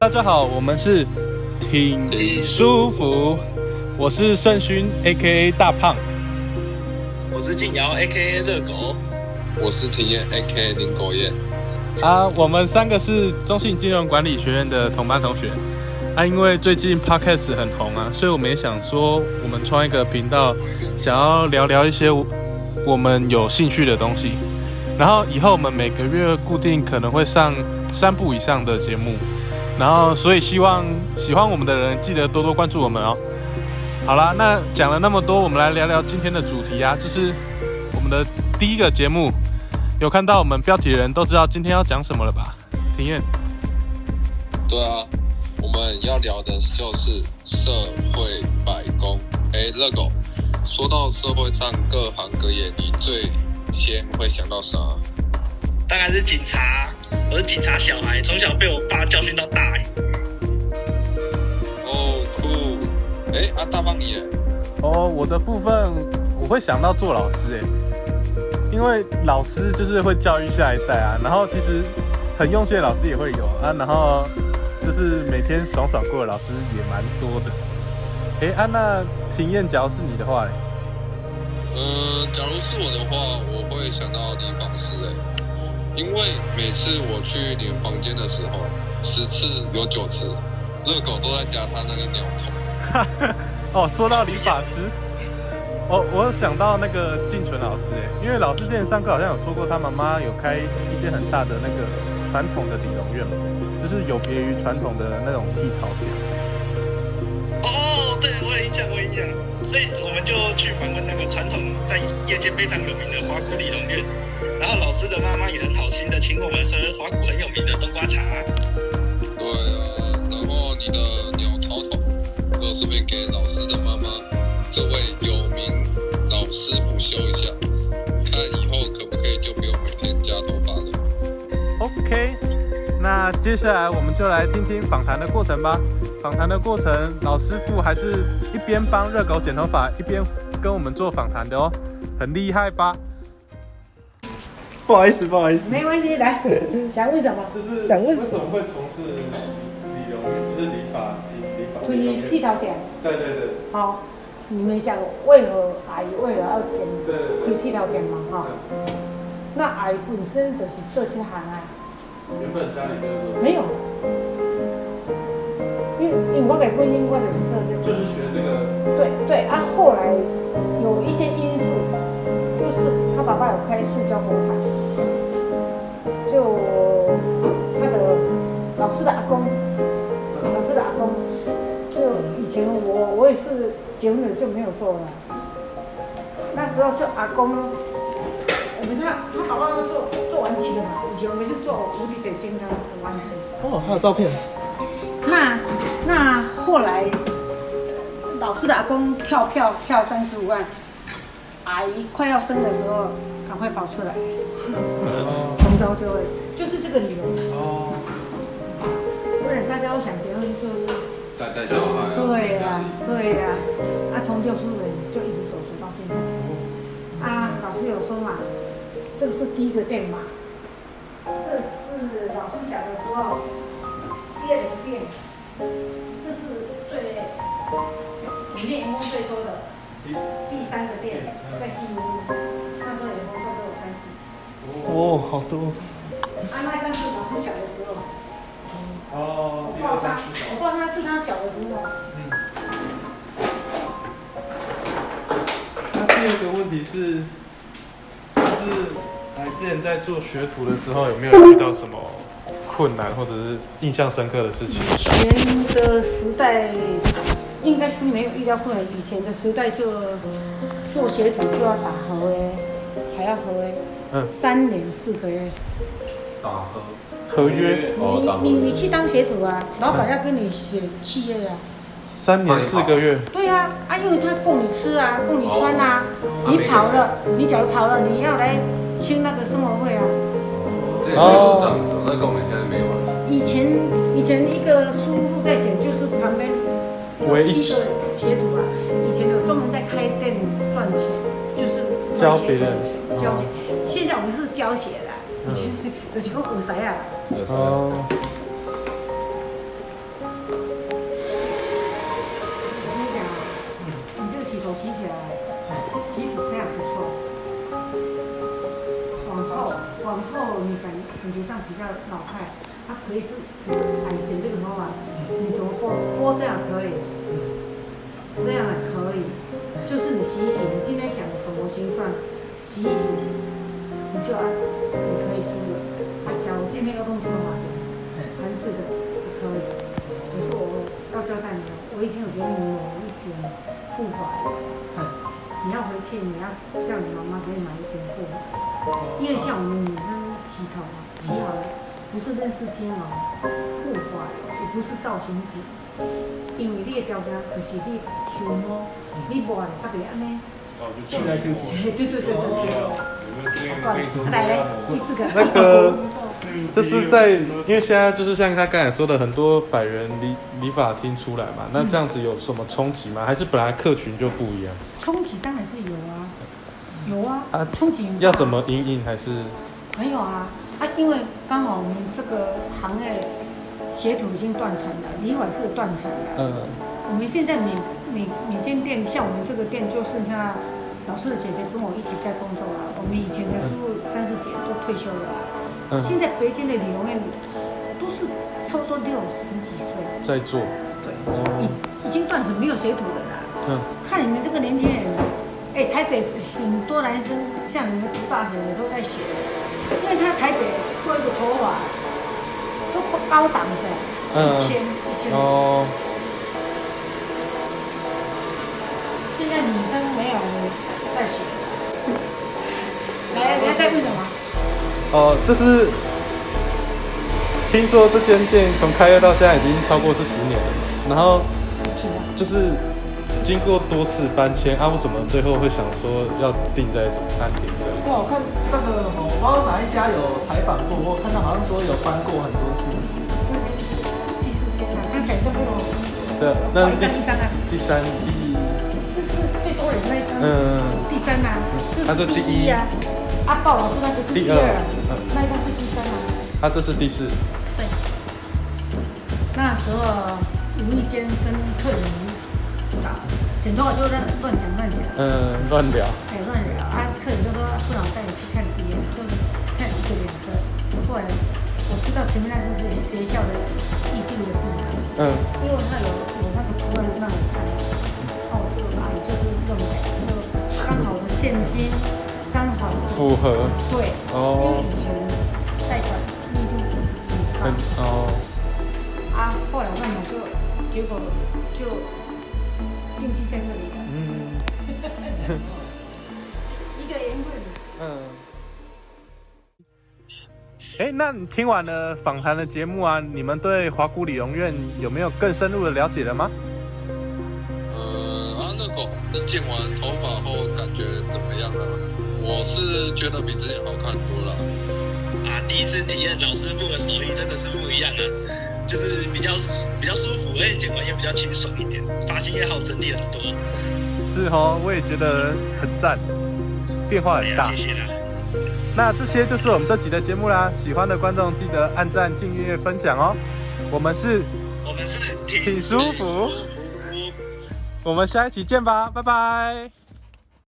大家好，我们是挺舒服，我是盛勋 A.K.A 大胖，我是静瑶 A.K.A 热狗，我是庭燕 A.K.A 林狗燕。啊，我们三个是中信金融管理学院的同班同学。啊，因为最近 Podcast 很红啊，所以我们也想说，我们创一个频道，想要聊聊一些我们有兴趣的东西。然后以后我们每个月固定可能会上三部以上的节目。然后，所以希望喜欢我们的人记得多多关注我们哦。好啦，那讲了那么多，我们来聊聊今天的主题啊，就是我们的第一个节目。有看到我们标题的人都知道今天要讲什么了吧？庭院。对啊，我们要聊的就是社会百工。哎，乐狗，说到社会上各行各业，你最先会想到啥？当然是警察。我是警察小孩，从小被我爸教训到大。哦，酷！哎，阿大帮你了。哦，我的部分我会想到做老师哎，因为老师就是会教育下一代啊。然后其实很用心的老师也会有啊。然后就是每天爽爽过的老师也蛮多的。哎，安娜秦燕，假如是你的话，嗯，假如是我的话，我会想到理发师哎。因为每次我去你房间的时候，十次有九次，热狗都在夹他那个鸟头。哦，说到理发师，哦，我想到那个静纯老师哎，因为老师之前上课好像有说过，他妈妈有开一间很大的那个传统的理容院嘛，就是有别于传统的那种剃头店。哦，对，我有印象，我有印象，所以我们就去访问那个传统在业界非常有名的华古理容院。然后老师的妈妈也很好心的，请我们喝华谷很有名的冬瓜茶。对啊，然后你的鸟巢头，我顺便给老师的妈妈这位有名老师傅修一下，看以后可不可以就不用每天夹头发了。OK，那接下来我们就来听听访谈的过程吧。访谈的过程，老师傅还是一边帮热狗剪头发，一边跟我们做访谈的哦，很厉害吧？不好意思，不好意思，没关系，来，想问什么？就是想问为什么会从事理容，就是理发、理理发、剃剃头店。对对对。好，你们想为何阿姨为了要剪开剃头店嘛？哈。那阿姨本身就是做这行啊。原本家里没有。没有。因为因为我给父亲过的是这些。就是学这个。对对啊，后来有一些因素，就是他爸爸有开塑胶工厂。就他的老师的阿公，老师的阿公，就以前我我也是结婚了就没有做了。那时候就阿公，我们他他爸爸做做玩具的嘛，以前我们是做无敌铁金刚的玩具。哦，还有照片。那那后来老师的阿公跳票跳三十五万，阿姨快要生的时候赶快跑出来。就就会就是这个理由。哦，不然大家都想结婚就是带带小孩，对呀对呀，啊从六十人就一直走走到现在，啊老师有说嘛，这个是第一个店嘛，这是老师小的时候第二个店，这是最里面员工最多的第三个店在西门路，那时候员工差不多有三四十。哦，好多。啊，那张是老师小的时候。哦。我抱他，我抱他是他小的时候。嗯。那第二个问题是，之前在做学徒的时候，有没有遇到什么困难或者是印象深刻的事情？以前的时代应该是没有遇到困难，以前的时代就做学徒就要打合约，还要合约。三年四个月，打合合约。你你你去当学徒啊，老板要跟你写契约啊。三年四个月。对啊，啊，因为他供你吃啊，供你穿啊。你跑了，你假如跑了，你要来清那个生活费啊。哦。那供你现在没有了。以前以前一个叔父在讲，就是旁边有七个学徒啊。以前有专门在开店赚钱，就是教别人教钱。现在我们是教学的，以前 就是讲耳塞啊。哦。感感觉上比较老派，啊可以是可是哎剪这个头发，你怎么拨拨这样可以，这样也可以，就是你洗洗，你今天想什么形状，洗一洗，你就按你可以梳了。啊，假如今天要弄这个发型，韩式的也可以。可是我要交代你了，我已经有给你有一点护发了。你要回去，你要叫你妈妈给你买一瓶护发，因为像我们女生洗头啊，洗好了不是认识金毛护发，也不是造型品，因为你的条件就是你修毛，你抹了特别安尼，哦，就气来 Q 对对对对对对。断来嘞，第四个。那个 这是在，因为现在就是像他刚才说的，很多百元理理发厅出来嘛，那这样子有什么冲击吗？还是本来客群就不一样？冲击当然是有啊，有啊，啊冲击要怎么应应？还是没有啊啊，因为刚好我们这个行业学徒已经断层了，理发是断层的。嗯我们现在每每每间店，像我们这个店就剩下老师的姐姐跟我一起在工作啊。我们以前的师傅三四姐都退休了啊、嗯，现在北京的理容院都是差不多六十几岁，在做，对，哦已已经断层没有学徒了啦。嗯看你们这个年轻人，哎、台北很多男生像你们读大学的都在学，因为他台北做一个头发都不高档的，嗯一千一千。哦，现在女生没有在学。来，来再问什么？哦，这是听说这间店从开业到现在已经超过是十年了，然后就是经过多次搬迁啊，为什么最后会想说要定在餐厅这里？哇，我看那个我不知道哪一家有采访过，我看到好像说有搬过很多次。第四天了，刚才都没有。对，那第第三啊，第三第这是最多人那一张。嗯第三啊，他这是是第一第一啊。阿豹老师那个是第第二二，嗯那一张是第三啊。他这是第四，对。那时候无意间跟客人打剪头发就乱乱讲乱讲，嗯，乱聊，哎乱聊啊，客人就说不然我带你去看别人，就看一个两个。后来我知道前面那个是学校的预定的地方，嗯。因为他有有那个图案让我看，那我就啊就是认为就刚好的现金，刚好这个符合，对，哦因为以前贷款利率很很高。哦，啊，后来慢慢就，结果就用记在这里了，嗯一个缘分。嗯。哎，那你听完了访谈的节目啊，你们对华谷理容院有没有更深入的了解了吗？呃，阿乐狗你剪完头发后感觉怎么样啊？我是觉得比之前好看多了。啊，第一次体验老师傅的手艺真的是不一样啊，就是比较比较舒服，而且剪完也比较清爽一点，发型也好整理很多。是哦，我也觉得很赞，变化很大谢。谢啦。那这些就是我们这集的节目啦，喜欢的观众记得按赞、订阅、分享哦。我们是，我们是挺舒服我们下一期见吧，拜拜。